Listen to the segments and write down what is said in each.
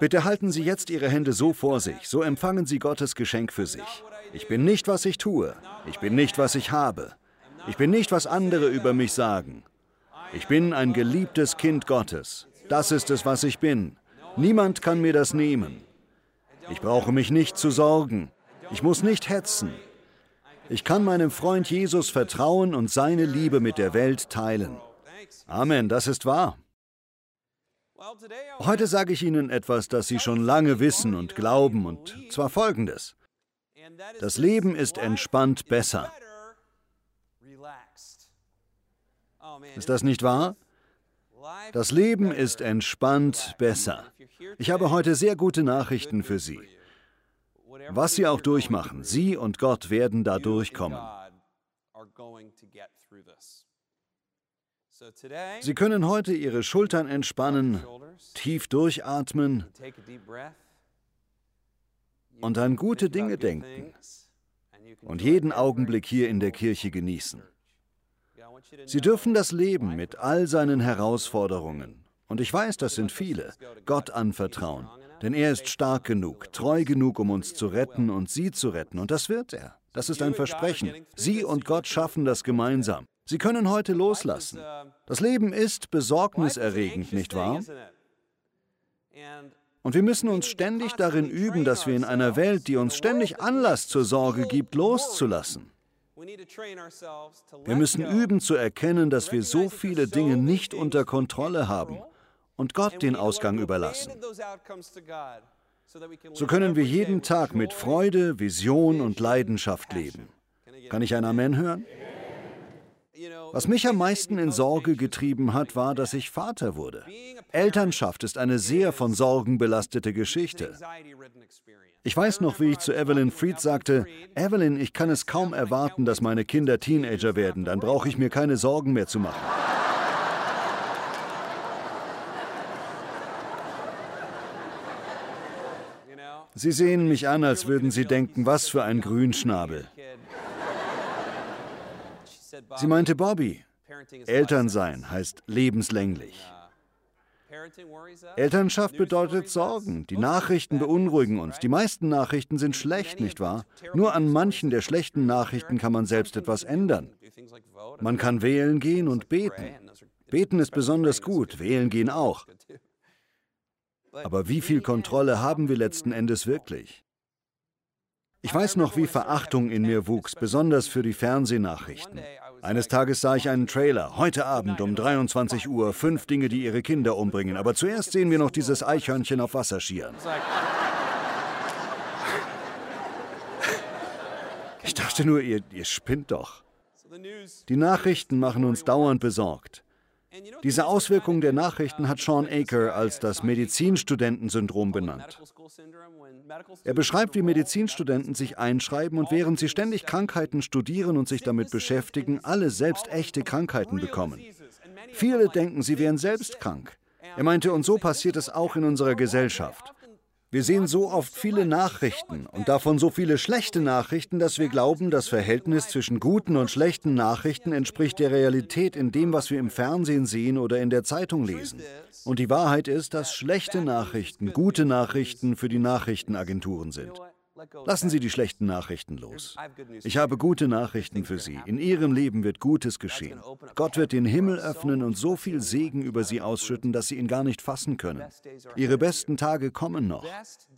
Bitte halten Sie jetzt Ihre Hände so vor sich, so empfangen Sie Gottes Geschenk für sich. Ich bin nicht, was ich tue. Ich bin nicht, was ich habe. Ich bin nicht, was andere über mich sagen. Ich bin ein geliebtes Kind Gottes. Das ist es, was ich bin. Niemand kann mir das nehmen. Ich brauche mich nicht zu sorgen. Ich muss nicht hetzen. Ich kann meinem Freund Jesus vertrauen und seine Liebe mit der Welt teilen. Amen, das ist wahr. Heute sage ich Ihnen etwas, das Sie schon lange wissen und glauben, und zwar Folgendes. Das Leben ist entspannt besser. Ist das nicht wahr? Das Leben ist entspannt besser. Ich habe heute sehr gute Nachrichten für Sie. Was Sie auch durchmachen, Sie und Gott werden da durchkommen. Sie können heute Ihre Schultern entspannen, tief durchatmen und an gute Dinge denken und jeden Augenblick hier in der Kirche genießen. Sie dürfen das Leben mit all seinen Herausforderungen, und ich weiß, das sind viele, Gott anvertrauen. Denn er ist stark genug, treu genug, um uns zu retten und sie zu retten. Und das wird er. Das ist ein Versprechen. Sie und Gott schaffen das gemeinsam. Sie können heute loslassen. Das Leben ist besorgniserregend, nicht wahr? Und wir müssen uns ständig darin üben, dass wir in einer Welt, die uns ständig Anlass zur Sorge gibt, loszulassen. Wir müssen üben zu erkennen, dass wir so viele Dinge nicht unter Kontrolle haben und Gott den Ausgang überlassen. So können wir jeden Tag mit Freude, Vision und Leidenschaft leben. Kann ich ein Amen hören? Was mich am meisten in Sorge getrieben hat, war, dass ich Vater wurde. Elternschaft ist eine sehr von Sorgen belastete Geschichte. Ich weiß noch, wie ich zu Evelyn Fried sagte, Evelyn, ich kann es kaum erwarten, dass meine Kinder Teenager werden, dann brauche ich mir keine Sorgen mehr zu machen. Sie sehen mich an, als würden Sie denken, was für ein Grünschnabel. Sie meinte Bobby, Elternsein heißt lebenslänglich. Elternschaft bedeutet Sorgen. Die Nachrichten beunruhigen uns. Die meisten Nachrichten sind schlecht, nicht wahr? Nur an manchen der schlechten Nachrichten kann man selbst etwas ändern. Man kann wählen gehen und beten. Beten ist besonders gut, wählen gehen auch. Aber wie viel Kontrolle haben wir letzten Endes wirklich? Ich weiß noch, wie Verachtung in mir wuchs, besonders für die Fernsehnachrichten. Eines Tages sah ich einen Trailer, heute Abend um 23 Uhr, fünf Dinge, die ihre Kinder umbringen. Aber zuerst sehen wir noch dieses Eichhörnchen auf Wasser schieren. Ich dachte nur, ihr, ihr spinnt doch. Die Nachrichten machen uns dauernd besorgt. Diese Auswirkung der Nachrichten hat Sean Aker als das Medizinstudentensyndrom benannt. Er beschreibt, wie Medizinstudenten sich einschreiben und während sie ständig Krankheiten studieren und sich damit beschäftigen, alle selbst echte Krankheiten bekommen. Viele denken, sie wären selbst krank. Er meinte, und so passiert es auch in unserer Gesellschaft. Wir sehen so oft viele Nachrichten und davon so viele schlechte Nachrichten, dass wir glauben, das Verhältnis zwischen guten und schlechten Nachrichten entspricht der Realität in dem, was wir im Fernsehen sehen oder in der Zeitung lesen. Und die Wahrheit ist, dass schlechte Nachrichten gute Nachrichten für die Nachrichtenagenturen sind. Lassen Sie die schlechten Nachrichten los. Ich habe gute Nachrichten für Sie. In Ihrem Leben wird Gutes geschehen. Gott wird den Himmel öffnen und so viel Segen über Sie ausschütten, dass Sie ihn gar nicht fassen können. Ihre besten Tage kommen noch.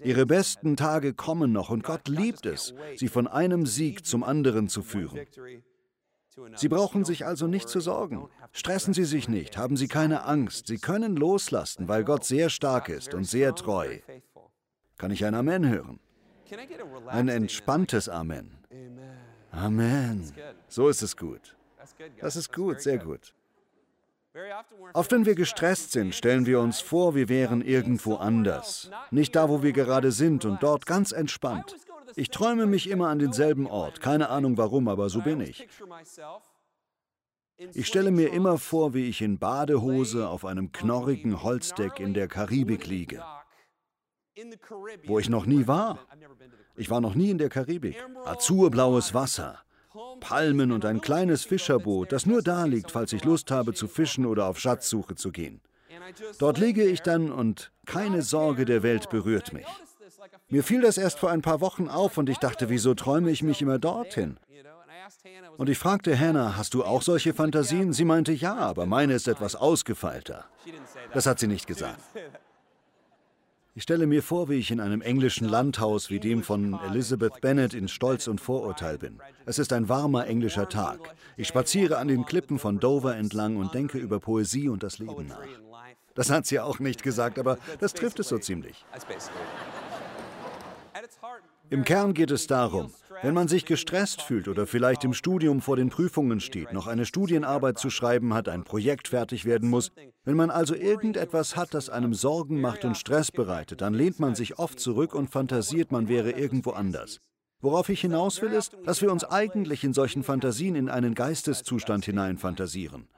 Ihre besten Tage kommen noch und Gott liebt es, Sie von einem Sieg zum anderen zu führen. Sie brauchen sich also nicht zu sorgen. Stressen Sie sich nicht, haben Sie keine Angst. Sie können loslassen, weil Gott sehr stark ist und sehr treu. Kann ich ein Amen hören? Ein entspanntes Amen. Amen. So ist es gut. Das ist gut, sehr gut. Oft, wenn wir gestresst sind, stellen wir uns vor, wir wären irgendwo anders. Nicht da, wo wir gerade sind und dort ganz entspannt. Ich träume mich immer an denselben Ort. Keine Ahnung warum, aber so bin ich. Ich stelle mir immer vor, wie ich in Badehose auf einem knorrigen Holzdeck in der Karibik liege wo ich noch nie war. Ich war noch nie in der Karibik. Azurblaues Wasser, Palmen und ein kleines Fischerboot, das nur da liegt, falls ich Lust habe zu fischen oder auf Schatzsuche zu gehen. Dort liege ich dann und keine Sorge der Welt berührt mich. Mir fiel das erst vor ein paar Wochen auf und ich dachte, wieso träume ich mich immer dorthin? Und ich fragte Hannah, hast du auch solche Fantasien? Sie meinte ja, aber meine ist etwas ausgefeilter. Das hat sie nicht gesagt. Ich stelle mir vor, wie ich in einem englischen Landhaus wie dem von Elizabeth Bennet in Stolz und Vorurteil bin. Es ist ein warmer englischer Tag. Ich spaziere an den Klippen von Dover entlang und denke über Poesie und das Leben nach. Das hat sie auch nicht gesagt, aber das trifft es so ziemlich. Im Kern geht es darum, wenn man sich gestresst fühlt oder vielleicht im Studium vor den Prüfungen steht, noch eine Studienarbeit zu schreiben hat, ein Projekt fertig werden muss, wenn man also irgendetwas hat, das einem Sorgen macht und Stress bereitet, dann lehnt man sich oft zurück und fantasiert, man wäre irgendwo anders. Worauf ich hinaus will, ist, dass wir uns eigentlich in solchen Fantasien in einen Geisteszustand hineinfantasieren.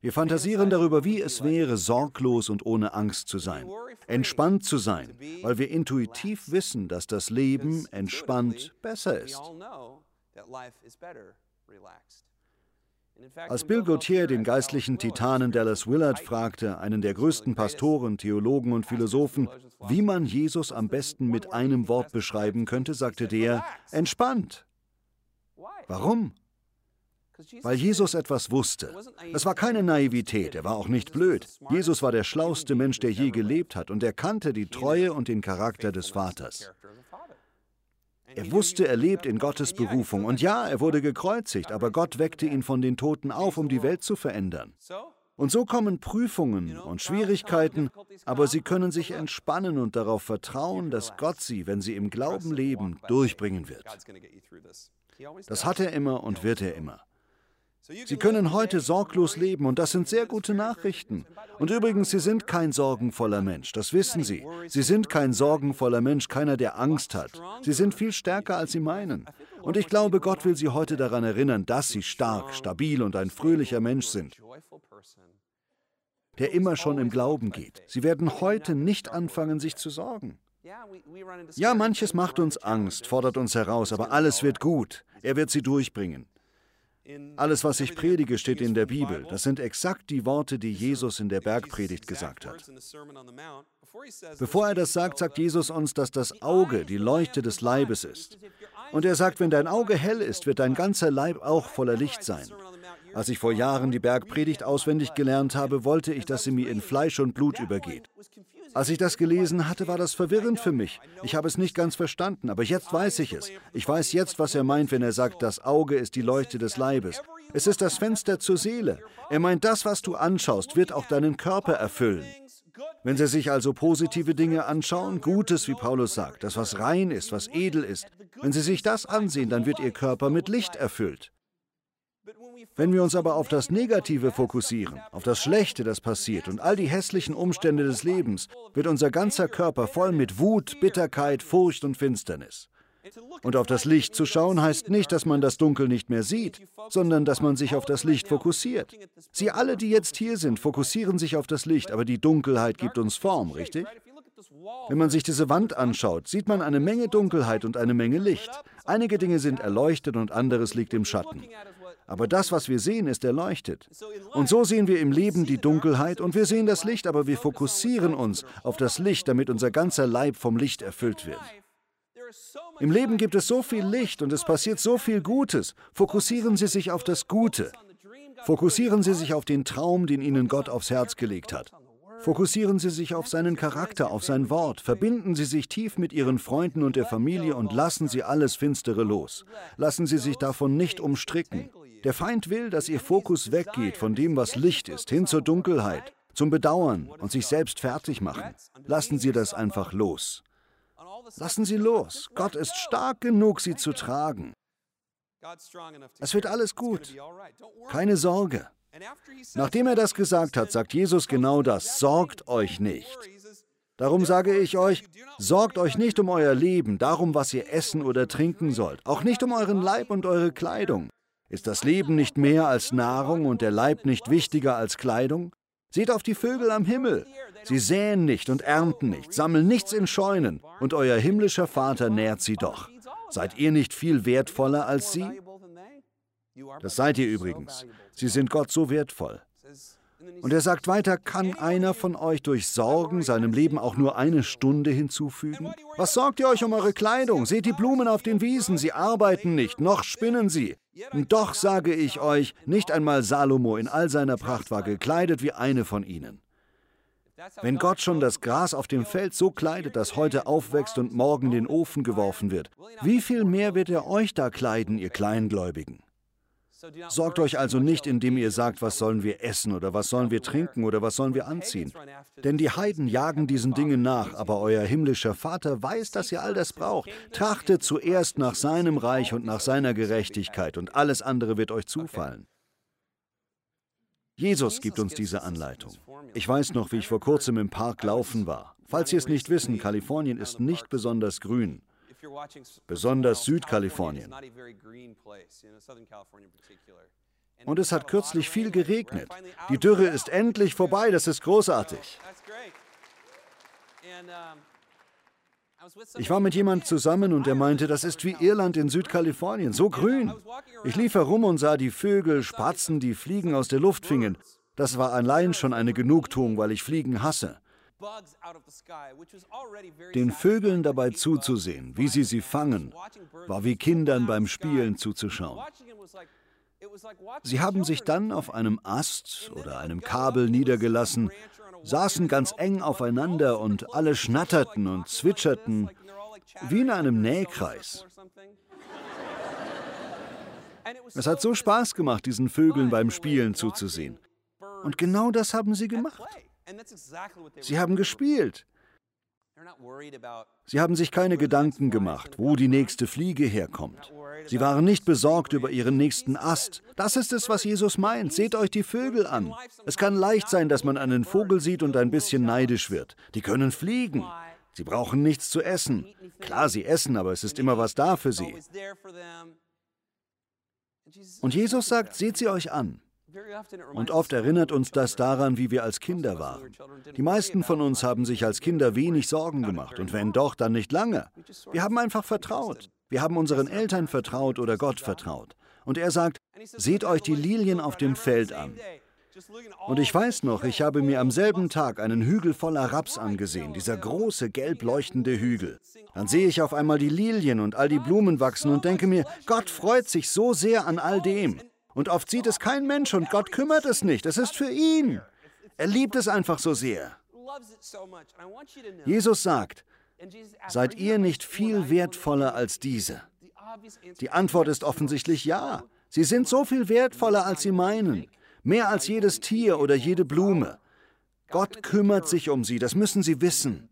Wir fantasieren darüber, wie es wäre, sorglos und ohne Angst zu sein, entspannt zu sein, weil wir intuitiv wissen, dass das Leben entspannt besser ist. Als Bill Gauthier den geistlichen Titanen Dallas Willard fragte, einen der größten Pastoren, Theologen und Philosophen, wie man Jesus am besten mit einem Wort beschreiben könnte, sagte der, entspannt. Warum? Weil Jesus etwas wusste. Es war keine Naivität, er war auch nicht blöd. Jesus war der schlauste Mensch, der je gelebt hat, und er kannte die Treue und den Charakter des Vaters. Er wusste, er lebt in Gottes Berufung. Und ja, er wurde gekreuzigt, aber Gott weckte ihn von den Toten auf, um die Welt zu verändern. Und so kommen Prüfungen und Schwierigkeiten, aber sie können sich entspannen und darauf vertrauen, dass Gott sie, wenn sie im Glauben leben, durchbringen wird. Das hat er immer und wird er immer. Sie können heute sorglos leben und das sind sehr gute Nachrichten. Und übrigens, Sie sind kein sorgenvoller Mensch, das wissen Sie. Sie sind kein sorgenvoller Mensch, keiner, der Angst hat. Sie sind viel stärker, als Sie meinen. Und ich glaube, Gott will Sie heute daran erinnern, dass Sie stark, stabil und ein fröhlicher Mensch sind, der immer schon im Glauben geht. Sie werden heute nicht anfangen, sich zu sorgen. Ja, manches macht uns Angst, fordert uns heraus, aber alles wird gut. Er wird sie durchbringen. Alles, was ich predige, steht in der Bibel. Das sind exakt die Worte, die Jesus in der Bergpredigt gesagt hat. Bevor er das sagt, sagt Jesus uns, dass das Auge die Leuchte des Leibes ist. Und er sagt, wenn dein Auge hell ist, wird dein ganzer Leib auch voller Licht sein. Als ich vor Jahren die Bergpredigt auswendig gelernt habe, wollte ich, dass sie mir in Fleisch und Blut übergeht. Als ich das gelesen hatte, war das verwirrend für mich. Ich habe es nicht ganz verstanden, aber jetzt weiß ich es. Ich weiß jetzt, was er meint, wenn er sagt, das Auge ist die Leuchte des Leibes. Es ist das Fenster zur Seele. Er meint, das, was du anschaust, wird auch deinen Körper erfüllen. Wenn Sie sich also positive Dinge anschauen, Gutes, wie Paulus sagt, das, was rein ist, was edel ist, wenn Sie sich das ansehen, dann wird Ihr Körper mit Licht erfüllt. Wenn wir uns aber auf das Negative fokussieren, auf das Schlechte, das passiert und all die hässlichen Umstände des Lebens, wird unser ganzer Körper voll mit Wut, Bitterkeit, Furcht und Finsternis. Und auf das Licht zu schauen heißt nicht, dass man das Dunkel nicht mehr sieht, sondern dass man sich auf das Licht fokussiert. Sie alle, die jetzt hier sind, fokussieren sich auf das Licht, aber die Dunkelheit gibt uns Form, richtig? Wenn man sich diese Wand anschaut, sieht man eine Menge Dunkelheit und eine Menge Licht. Einige Dinge sind erleuchtet und anderes liegt im Schatten. Aber das, was wir sehen, ist erleuchtet. Und so sehen wir im Leben die Dunkelheit und wir sehen das Licht, aber wir fokussieren uns auf das Licht, damit unser ganzer Leib vom Licht erfüllt wird. Im Leben gibt es so viel Licht und es passiert so viel Gutes. Fokussieren Sie sich auf das Gute. Fokussieren Sie sich auf den Traum, den Ihnen Gott aufs Herz gelegt hat. Fokussieren Sie sich auf seinen Charakter, auf sein Wort. Verbinden Sie sich tief mit Ihren Freunden und der Familie und lassen Sie alles Finstere los. Lassen Sie sich davon nicht umstricken. Der Feind will, dass ihr Fokus weggeht von dem, was Licht ist, hin zur Dunkelheit, zum Bedauern und sich selbst fertig machen. Lassen Sie das einfach los. Lassen Sie los. Gott ist stark genug, Sie zu tragen. Es wird alles gut. Keine Sorge. Nachdem er das gesagt hat, sagt Jesus genau das. Sorgt euch nicht. Darum sage ich euch, sorgt euch nicht um euer Leben, darum, was ihr essen oder trinken sollt, auch nicht um euren Leib und eure Kleidung. Ist das Leben nicht mehr als Nahrung und der Leib nicht wichtiger als Kleidung? Seht auf die Vögel am Himmel. Sie säen nicht und ernten nicht, sammeln nichts in Scheunen, und euer himmlischer Vater nährt sie doch. Seid ihr nicht viel wertvoller als sie? Das seid ihr übrigens. Sie sind Gott so wertvoll. Und er sagt weiter, kann einer von euch durch Sorgen seinem Leben auch nur eine Stunde hinzufügen? Was sorgt ihr euch um eure Kleidung? Seht die Blumen auf den Wiesen, sie arbeiten nicht, noch spinnen sie. Doch sage ich euch, nicht einmal Salomo in all seiner Pracht war gekleidet wie eine von ihnen. Wenn Gott schon das Gras auf dem Feld so kleidet, dass heute aufwächst und morgen in den Ofen geworfen wird, wie viel mehr wird er euch da kleiden, ihr Kleingläubigen? Sorgt euch also nicht, indem ihr sagt, was sollen wir essen oder was sollen wir trinken oder was sollen wir anziehen. Denn die Heiden jagen diesen Dingen nach, aber euer himmlischer Vater weiß, dass ihr all das braucht. Trachtet zuerst nach seinem Reich und nach seiner Gerechtigkeit und alles andere wird euch zufallen. Jesus gibt uns diese Anleitung. Ich weiß noch, wie ich vor kurzem im Park laufen war. Falls Sie es nicht wissen, Kalifornien ist nicht besonders grün besonders Südkalifornien. Und es hat kürzlich viel geregnet. Die Dürre ist endlich vorbei, das ist großartig. Ich war mit jemand zusammen und er meinte, das ist wie Irland in Südkalifornien, so grün. Ich lief herum und sah die Vögel, Spatzen, die Fliegen aus der Luft fingen. Das war allein schon eine Genugtuung, weil ich Fliegen hasse. Den Vögeln dabei zuzusehen, wie sie sie fangen, war wie Kindern beim Spielen zuzuschauen. Sie haben sich dann auf einem Ast oder einem Kabel niedergelassen, saßen ganz eng aufeinander und alle schnatterten und zwitscherten wie in einem Nähkreis. Es hat so Spaß gemacht, diesen Vögeln beim Spielen zuzusehen. Und genau das haben sie gemacht. Sie haben gespielt. Sie haben sich keine Gedanken gemacht, wo die nächste Fliege herkommt. Sie waren nicht besorgt über ihren nächsten Ast. Das ist es, was Jesus meint. Seht euch die Vögel an. Es kann leicht sein, dass man einen Vogel sieht und ein bisschen neidisch wird. Die können fliegen. Sie brauchen nichts zu essen. Klar, sie essen, aber es ist immer was da für sie. Und Jesus sagt, seht sie euch an. Und oft erinnert uns das daran, wie wir als Kinder waren. Die meisten von uns haben sich als Kinder wenig Sorgen gemacht und wenn doch, dann nicht lange. Wir haben einfach vertraut. Wir haben unseren Eltern vertraut oder Gott vertraut. Und er sagt, seht euch die Lilien auf dem Feld an. Und ich weiß noch, ich habe mir am selben Tag einen Hügel voller Raps angesehen, dieser große gelb leuchtende Hügel. Dann sehe ich auf einmal die Lilien und all die Blumen wachsen und denke mir, Gott freut sich so sehr an all dem. Und oft sieht es kein Mensch und Gott kümmert es nicht. Es ist für ihn. Er liebt es einfach so sehr. Jesus sagt, seid ihr nicht viel wertvoller als diese? Die Antwort ist offensichtlich ja. Sie sind so viel wertvoller, als sie meinen. Mehr als jedes Tier oder jede Blume. Gott kümmert sich um sie, das müssen Sie wissen.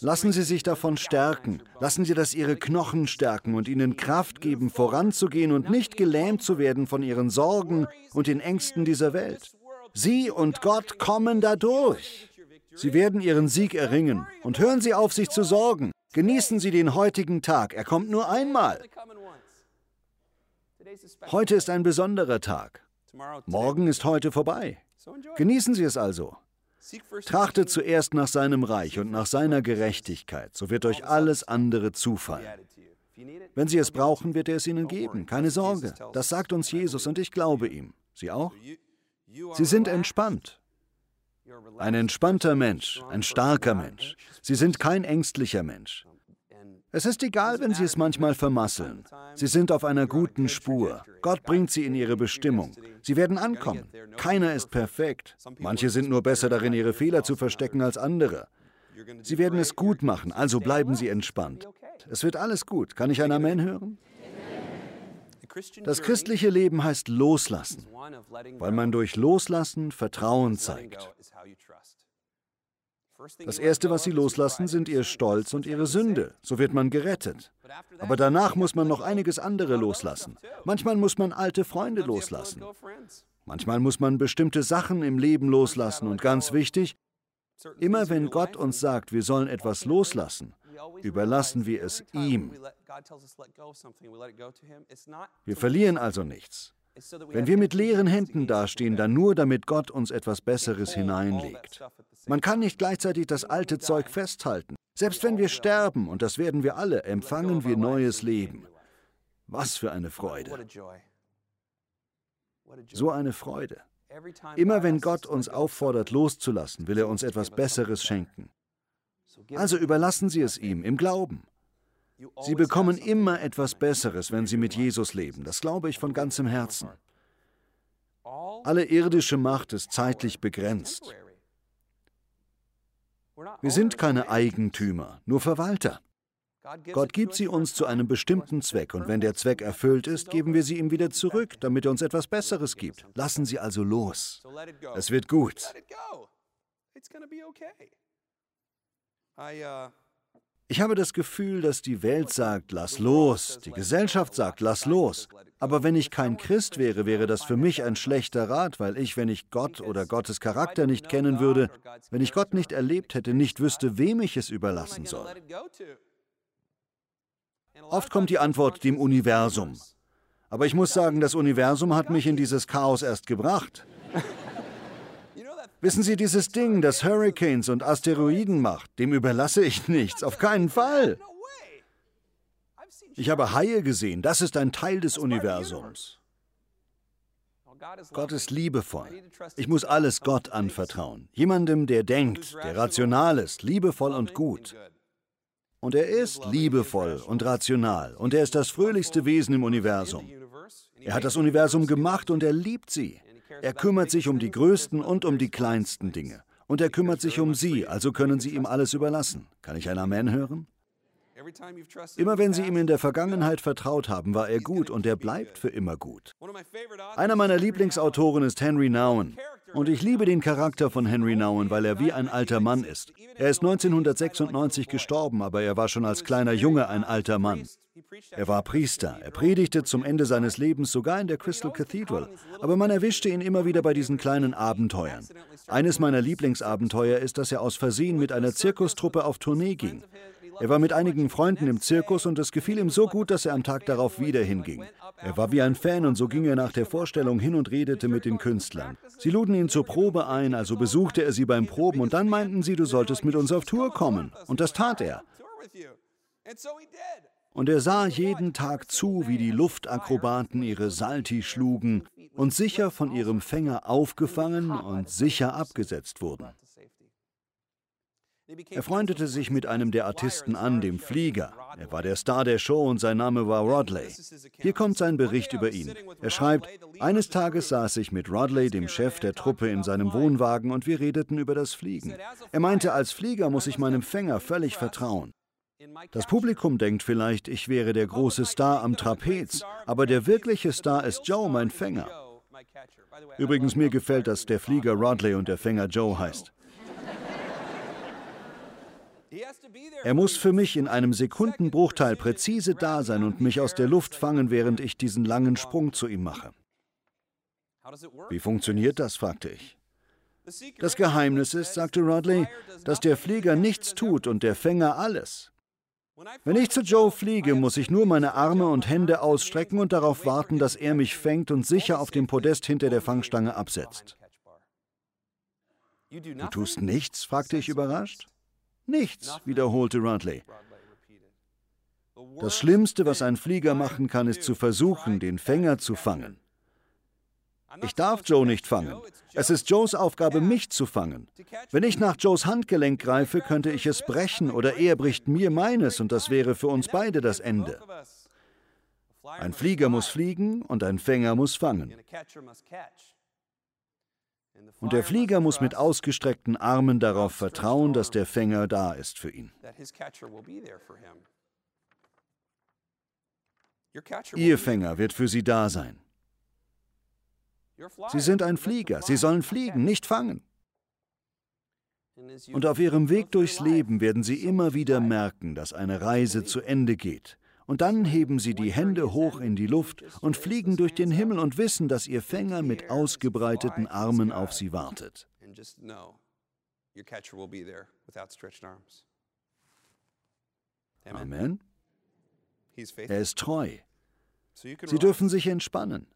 Lassen Sie sich davon stärken. Lassen Sie das Ihre Knochen stärken und Ihnen Kraft geben, voranzugehen und nicht gelähmt zu werden von Ihren Sorgen und den Ängsten dieser Welt. Sie und Gott kommen dadurch. Sie werden Ihren Sieg erringen. Und hören Sie auf, sich zu sorgen. Genießen Sie den heutigen Tag. Er kommt nur einmal. Heute ist ein besonderer Tag. Morgen ist heute vorbei. Genießen Sie es also. Trachtet zuerst nach seinem Reich und nach seiner Gerechtigkeit, so wird euch alles andere zufallen. Wenn Sie es brauchen, wird er es Ihnen geben. Keine Sorge. Das sagt uns Jesus und ich glaube ihm. Sie auch? Sie sind entspannt. Ein entspannter Mensch, ein starker Mensch. Sie sind kein ängstlicher Mensch. Es ist egal, wenn sie es manchmal vermasseln. Sie sind auf einer guten Spur. Gott bringt sie in ihre Bestimmung. Sie werden ankommen. Keiner ist perfekt. Manche sind nur besser darin, ihre Fehler zu verstecken als andere. Sie werden es gut machen, also bleiben Sie entspannt. Es wird alles gut. Kann ich ein Amen hören? Das christliche Leben heißt Loslassen, weil man durch Loslassen Vertrauen zeigt. Das Erste, was sie loslassen, sind ihr Stolz und ihre Sünde. So wird man gerettet. Aber danach muss man noch einiges andere loslassen. Manchmal muss man alte Freunde loslassen. Manchmal muss man bestimmte Sachen im Leben loslassen. Und ganz wichtig, immer wenn Gott uns sagt, wir sollen etwas loslassen, überlassen wir es ihm. Wir verlieren also nichts. Wenn wir mit leeren Händen dastehen, dann nur, damit Gott uns etwas Besseres hineinlegt. Man kann nicht gleichzeitig das alte Zeug festhalten. Selbst wenn wir sterben, und das werden wir alle, empfangen wir neues Leben. Was für eine Freude. So eine Freude. Immer wenn Gott uns auffordert, loszulassen, will er uns etwas Besseres schenken. Also überlassen Sie es ihm im Glauben. Sie bekommen immer etwas Besseres, wenn Sie mit Jesus leben. Das glaube ich von ganzem Herzen. Alle irdische Macht ist zeitlich begrenzt. Wir sind keine Eigentümer, nur Verwalter. Gott gibt sie uns zu einem bestimmten Zweck und wenn der Zweck erfüllt ist, geben wir sie ihm wieder zurück, damit er uns etwas Besseres gibt. Lassen Sie also los. Es wird gut. Ich habe das Gefühl, dass die Welt sagt, lass los, die Gesellschaft sagt, lass los. Aber wenn ich kein Christ wäre, wäre das für mich ein schlechter Rat, weil ich, wenn ich Gott oder Gottes Charakter nicht kennen würde, wenn ich Gott nicht erlebt hätte, nicht wüsste, wem ich es überlassen soll. Oft kommt die Antwort dem Universum. Aber ich muss sagen, das Universum hat mich in dieses Chaos erst gebracht. Wissen Sie, dieses Ding, das Hurricanes und Asteroiden macht, dem überlasse ich nichts, auf keinen Fall. Ich habe Haie gesehen, das ist ein Teil des Universums. Gott ist liebevoll. Ich muss alles Gott anvertrauen. Jemandem, der denkt, der rational ist, liebevoll und gut. Und er ist liebevoll und rational und er ist das fröhlichste Wesen im Universum. Er hat das Universum gemacht und er liebt sie. Er kümmert sich um die größten und um die kleinsten Dinge. Und er kümmert sich um sie, also können sie ihm alles überlassen. Kann ich ein Amen hören? Immer wenn sie ihm in der Vergangenheit vertraut haben, war er gut und er bleibt für immer gut. Einer meiner Lieblingsautoren ist Henry Nouwen. Und ich liebe den Charakter von Henry Nouwen, weil er wie ein alter Mann ist. Er ist 1996 gestorben, aber er war schon als kleiner Junge ein alter Mann. Er war Priester. Er predigte zum Ende seines Lebens sogar in der Crystal Cathedral. Aber man erwischte ihn immer wieder bei diesen kleinen Abenteuern. Eines meiner Lieblingsabenteuer ist, dass er aus Versehen mit einer Zirkustruppe auf Tournee ging. Er war mit einigen Freunden im Zirkus und es gefiel ihm so gut, dass er am Tag darauf wieder hinging. Er war wie ein Fan und so ging er nach der Vorstellung hin und redete mit den Künstlern. Sie luden ihn zur Probe ein, also besuchte er sie beim Proben und dann meinten sie, du solltest mit uns auf Tour kommen. Und das tat er. Und er sah jeden Tag zu, wie die Luftakrobaten ihre Salti schlugen und sicher von ihrem Fänger aufgefangen und sicher abgesetzt wurden. Er freundete sich mit einem der Artisten an, dem Flieger. Er war der Star der Show und sein Name war Rodley. Hier kommt sein Bericht über ihn. Er schreibt, eines Tages saß ich mit Rodley, dem Chef der Truppe, in seinem Wohnwagen und wir redeten über das Fliegen. Er meinte, als Flieger muss ich meinem Fänger völlig vertrauen. Das Publikum denkt vielleicht, ich wäre der große Star am Trapez, aber der wirkliche Star ist Joe, mein Fänger. Übrigens, mir gefällt, dass der Flieger Rodley und der Fänger Joe heißt. Er muss für mich in einem Sekundenbruchteil präzise da sein und mich aus der Luft fangen, während ich diesen langen Sprung zu ihm mache. Wie funktioniert das? fragte ich. Das Geheimnis ist, sagte Rodley, dass der Flieger nichts tut und der Fänger alles. Wenn ich zu Joe fliege, muss ich nur meine Arme und Hände ausstrecken und darauf warten, dass er mich fängt und sicher auf dem Podest hinter der Fangstange absetzt. Du tust nichts? fragte ich überrascht. Nichts, wiederholte Rodley. Das Schlimmste, was ein Flieger machen kann, ist zu versuchen, den Fänger zu fangen. Ich darf Joe nicht fangen. Es ist Joes Aufgabe, mich zu fangen. Wenn ich nach Joes Handgelenk greife, könnte ich es brechen oder er bricht mir meines und das wäre für uns beide das Ende. Ein Flieger muss fliegen und ein Fänger muss fangen. Und der Flieger muss mit ausgestreckten Armen darauf vertrauen, dass der Fänger da ist für ihn. Ihr Fänger wird für Sie da sein. Sie sind ein Flieger, Sie sollen fliegen, nicht fangen. Und auf Ihrem Weg durchs Leben werden Sie immer wieder merken, dass eine Reise zu Ende geht und dann heben sie die Hände hoch in die Luft und fliegen durch den Himmel und wissen, dass ihr Fänger mit ausgebreiteten Armen auf sie wartet. Amen. Er ist treu. Sie dürfen sich entspannen.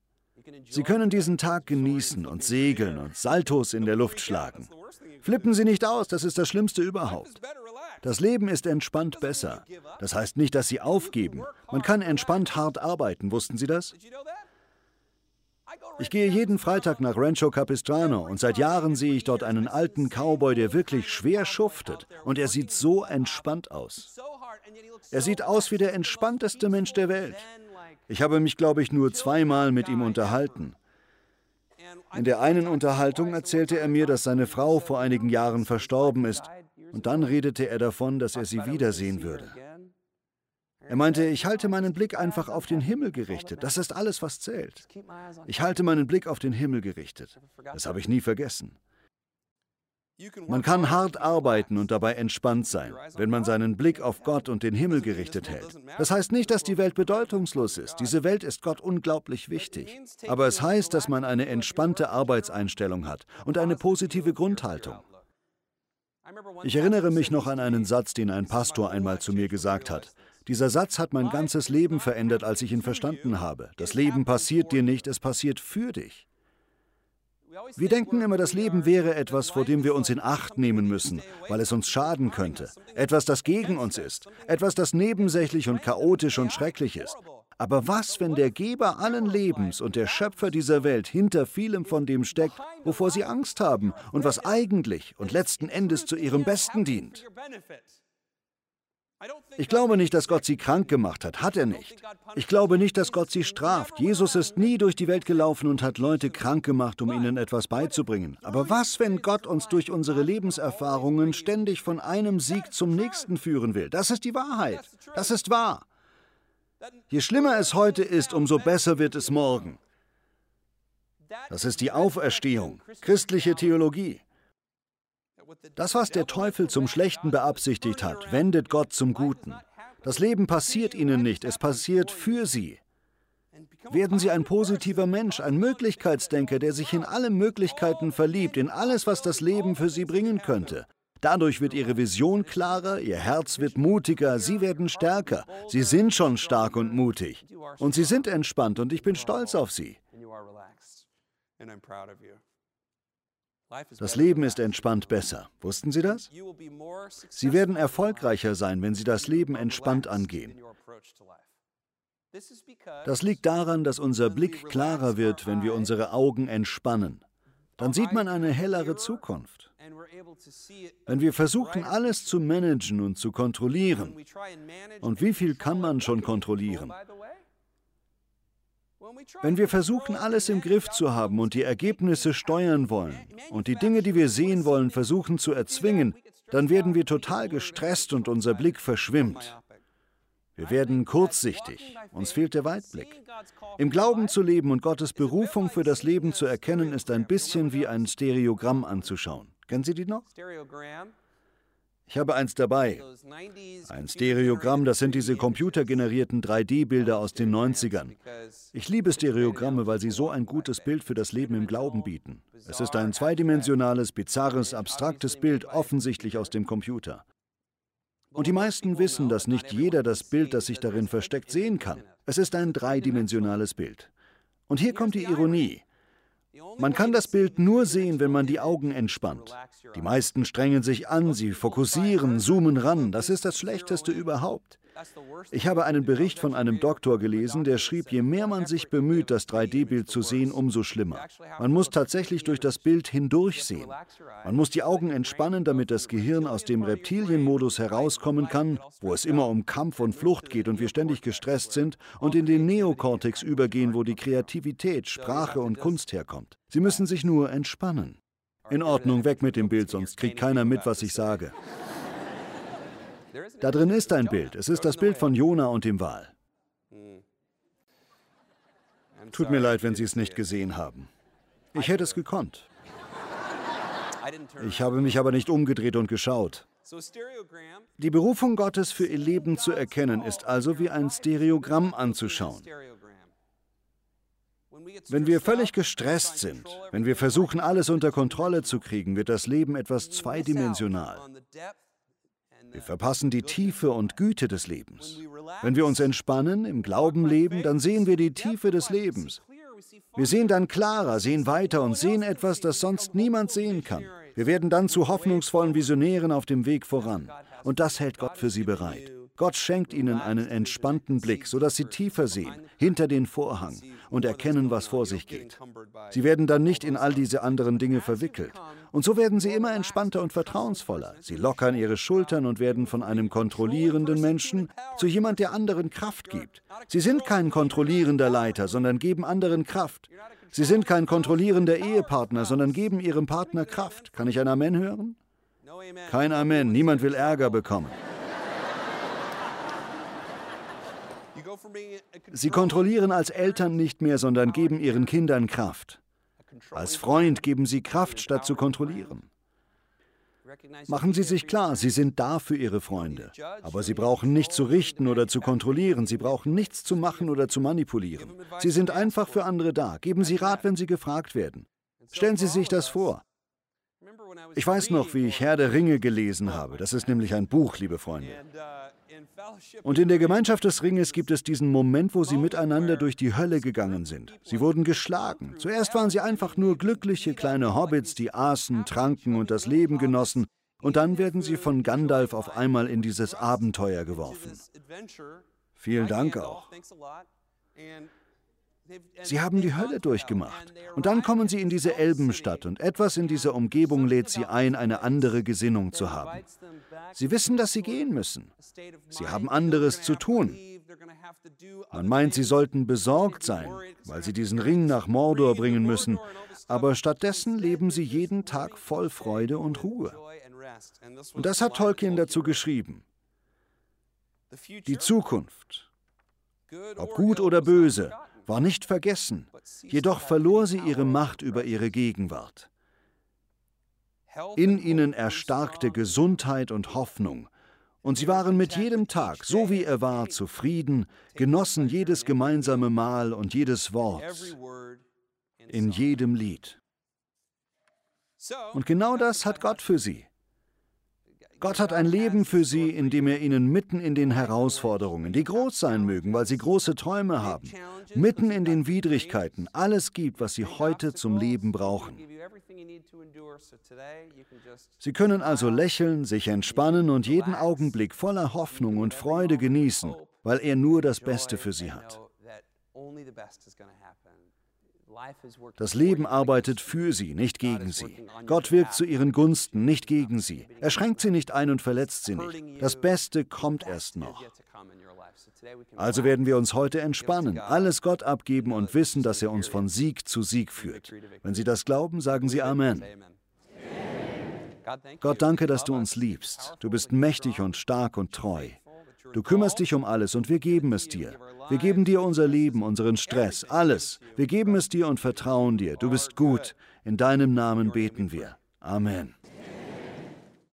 Sie können diesen Tag genießen und segeln und Saltos in der Luft schlagen. Flippen Sie nicht aus, das ist das Schlimmste überhaupt. Das Leben ist entspannt besser. Das heißt nicht, dass Sie aufgeben. Man kann entspannt hart arbeiten, wussten Sie das? Ich gehe jeden Freitag nach Rancho Capistrano und seit Jahren sehe ich dort einen alten Cowboy, der wirklich schwer schuftet und er sieht so entspannt aus. Er sieht aus wie der entspannteste Mensch der Welt. Ich habe mich, glaube ich, nur zweimal mit ihm unterhalten. In der einen Unterhaltung erzählte er mir, dass seine Frau vor einigen Jahren verstorben ist, und dann redete er davon, dass er sie wiedersehen würde. Er meinte, ich halte meinen Blick einfach auf den Himmel gerichtet. Das ist alles, was zählt. Ich halte meinen Blick auf den Himmel gerichtet. Das habe ich nie vergessen. Man kann hart arbeiten und dabei entspannt sein, wenn man seinen Blick auf Gott und den Himmel gerichtet hält. Das heißt nicht, dass die Welt bedeutungslos ist. Diese Welt ist Gott unglaublich wichtig. Aber es heißt, dass man eine entspannte Arbeitseinstellung hat und eine positive Grundhaltung. Ich erinnere mich noch an einen Satz, den ein Pastor einmal zu mir gesagt hat. Dieser Satz hat mein ganzes Leben verändert, als ich ihn verstanden habe. Das Leben passiert dir nicht, es passiert für dich. Wir denken immer, das Leben wäre etwas, vor dem wir uns in Acht nehmen müssen, weil es uns schaden könnte. Etwas, das gegen uns ist. Etwas, das nebensächlich und chaotisch und schrecklich ist. Aber was, wenn der Geber allen Lebens und der Schöpfer dieser Welt hinter vielem von dem steckt, wovor sie Angst haben und was eigentlich und letzten Endes zu ihrem Besten dient? Ich glaube nicht, dass Gott sie krank gemacht hat. Hat er nicht. Ich glaube nicht, dass Gott sie straft. Jesus ist nie durch die Welt gelaufen und hat Leute krank gemacht, um ihnen etwas beizubringen. Aber was, wenn Gott uns durch unsere Lebenserfahrungen ständig von einem Sieg zum nächsten führen will? Das ist die Wahrheit. Das ist wahr. Je schlimmer es heute ist, umso besser wird es morgen. Das ist die Auferstehung, christliche Theologie. Das, was der Teufel zum Schlechten beabsichtigt hat, wendet Gott zum Guten. Das Leben passiert ihnen nicht, es passiert für sie. Werden Sie ein positiver Mensch, ein Möglichkeitsdenker, der sich in alle Möglichkeiten verliebt, in alles, was das Leben für Sie bringen könnte. Dadurch wird Ihre Vision klarer, Ihr Herz wird mutiger, Sie werden stärker. Sie sind schon stark und mutig. Und Sie sind entspannt und ich bin stolz auf Sie. Das Leben ist entspannt besser. Wussten Sie das? Sie werden erfolgreicher sein, wenn Sie das Leben entspannt angehen. Das liegt daran, dass unser Blick klarer wird, wenn wir unsere Augen entspannen. Dann sieht man eine hellere Zukunft. Wenn wir versuchen, alles zu managen und zu kontrollieren, und wie viel kann man schon kontrollieren? Wenn wir versuchen, alles im Griff zu haben und die Ergebnisse steuern wollen und die Dinge, die wir sehen wollen, versuchen zu erzwingen, dann werden wir total gestresst und unser Blick verschwimmt. Wir werden kurzsichtig, uns fehlt der Weitblick. Im Glauben zu leben und Gottes Berufung für das Leben zu erkennen, ist ein bisschen wie ein Stereogramm anzuschauen. Kennen Sie die noch? Ich habe eins dabei. Ein Stereogramm, das sind diese computergenerierten 3D-Bilder aus den 90ern. Ich liebe Stereogramme, weil sie so ein gutes Bild für das Leben im Glauben bieten. Es ist ein zweidimensionales, bizarres, abstraktes Bild, offensichtlich aus dem Computer. Und die meisten wissen, dass nicht jeder das Bild, das sich darin versteckt, sehen kann. Es ist ein dreidimensionales Bild. Und hier kommt die Ironie. Man kann das Bild nur sehen, wenn man die Augen entspannt. Die meisten strengen sich an, sie fokussieren, zoomen ran. Das ist das Schlechteste überhaupt. Ich habe einen Bericht von einem Doktor gelesen, der schrieb, je mehr man sich bemüht, das 3D-Bild zu sehen, umso schlimmer. Man muss tatsächlich durch das Bild hindurchsehen. Man muss die Augen entspannen, damit das Gehirn aus dem Reptilienmodus herauskommen kann, wo es immer um Kampf und Flucht geht und wir ständig gestresst sind, und in den Neokortex übergehen, wo die Kreativität, Sprache und Kunst herkommt. Sie müssen sich nur entspannen. In Ordnung, weg mit dem Bild, sonst kriegt keiner mit, was ich sage. Da drin ist ein Bild. Es ist das Bild von Jona und dem Wal. Tut mir leid, wenn Sie es nicht gesehen haben. Ich hätte es gekonnt. Ich habe mich aber nicht umgedreht und geschaut. Die Berufung Gottes für ihr Leben zu erkennen, ist also wie ein Stereogramm anzuschauen. Wenn wir völlig gestresst sind, wenn wir versuchen, alles unter Kontrolle zu kriegen, wird das Leben etwas zweidimensional. Wir verpassen die Tiefe und Güte des Lebens. Wenn wir uns entspannen, im Glauben leben, dann sehen wir die Tiefe des Lebens. Wir sehen dann klarer, sehen weiter und sehen etwas, das sonst niemand sehen kann. Wir werden dann zu hoffnungsvollen Visionären auf dem Weg voran. Und das hält Gott für sie bereit. Gott schenkt ihnen einen entspannten Blick, sodass sie tiefer sehen, hinter den Vorhang und erkennen, was vor sich geht. Sie werden dann nicht in all diese anderen Dinge verwickelt. Und so werden sie immer entspannter und vertrauensvoller. Sie lockern ihre Schultern und werden von einem kontrollierenden Menschen zu jemand, der anderen Kraft gibt. Sie sind kein kontrollierender Leiter, sondern geben anderen Kraft. Sie sind kein kontrollierender Ehepartner, sondern geben ihrem Partner Kraft. Kann ich ein Amen hören? Kein Amen. Niemand will Ärger bekommen. Sie kontrollieren als Eltern nicht mehr, sondern geben ihren Kindern Kraft. Als Freund geben sie Kraft, statt zu kontrollieren. Machen Sie sich klar, Sie sind da für Ihre Freunde. Aber Sie brauchen nicht zu richten oder zu kontrollieren. Sie brauchen nichts zu machen oder zu manipulieren. Sie sind einfach für andere da. Geben Sie Rat, wenn Sie gefragt werden. Stellen Sie sich das vor. Ich weiß noch, wie ich Herr der Ringe gelesen habe. Das ist nämlich ein Buch, liebe Freunde. Und in der Gemeinschaft des Ringes gibt es diesen Moment, wo sie miteinander durch die Hölle gegangen sind. Sie wurden geschlagen. Zuerst waren sie einfach nur glückliche kleine Hobbits, die aßen, tranken und das Leben genossen. Und dann werden sie von Gandalf auf einmal in dieses Abenteuer geworfen. Vielen Dank auch. Sie haben die Hölle durchgemacht. Und dann kommen sie in diese Elbenstadt und etwas in dieser Umgebung lädt sie ein, eine andere Gesinnung zu haben. Sie wissen, dass sie gehen müssen. Sie haben anderes zu tun. Man meint, sie sollten besorgt sein, weil sie diesen Ring nach Mordor bringen müssen, aber stattdessen leben sie jeden Tag voll Freude und Ruhe. Und das hat Tolkien dazu geschrieben. Die Zukunft, ob gut oder böse, war nicht vergessen, jedoch verlor sie ihre Macht über ihre Gegenwart. In ihnen erstarkte Gesundheit und Hoffnung, und sie waren mit jedem Tag, so wie er war, zufrieden, genossen jedes gemeinsame Mahl und jedes Wort in jedem Lied. Und genau das hat Gott für sie. Gott hat ein Leben für sie, in dem er ihnen mitten in den Herausforderungen, die groß sein mögen, weil sie große Träume haben, mitten in den Widrigkeiten alles gibt, was sie heute zum Leben brauchen. Sie können also lächeln, sich entspannen und jeden Augenblick voller Hoffnung und Freude genießen, weil er nur das Beste für sie hat. Das Leben arbeitet für sie, nicht gegen sie. Gott wirkt zu ihren Gunsten, nicht gegen sie. Er schränkt sie nicht ein und verletzt sie nicht. Das Beste kommt erst noch. Also werden wir uns heute entspannen, alles Gott abgeben und wissen, dass er uns von Sieg zu Sieg führt. Wenn Sie das glauben, sagen Sie Amen. Gott, danke, dass du uns liebst. Du bist mächtig und stark und treu. Du kümmerst dich um alles und wir geben es dir. Wir geben dir unser Leben, unseren Stress, alles. Wir geben es dir und vertrauen dir. Du bist gut. In deinem Namen beten wir. Amen.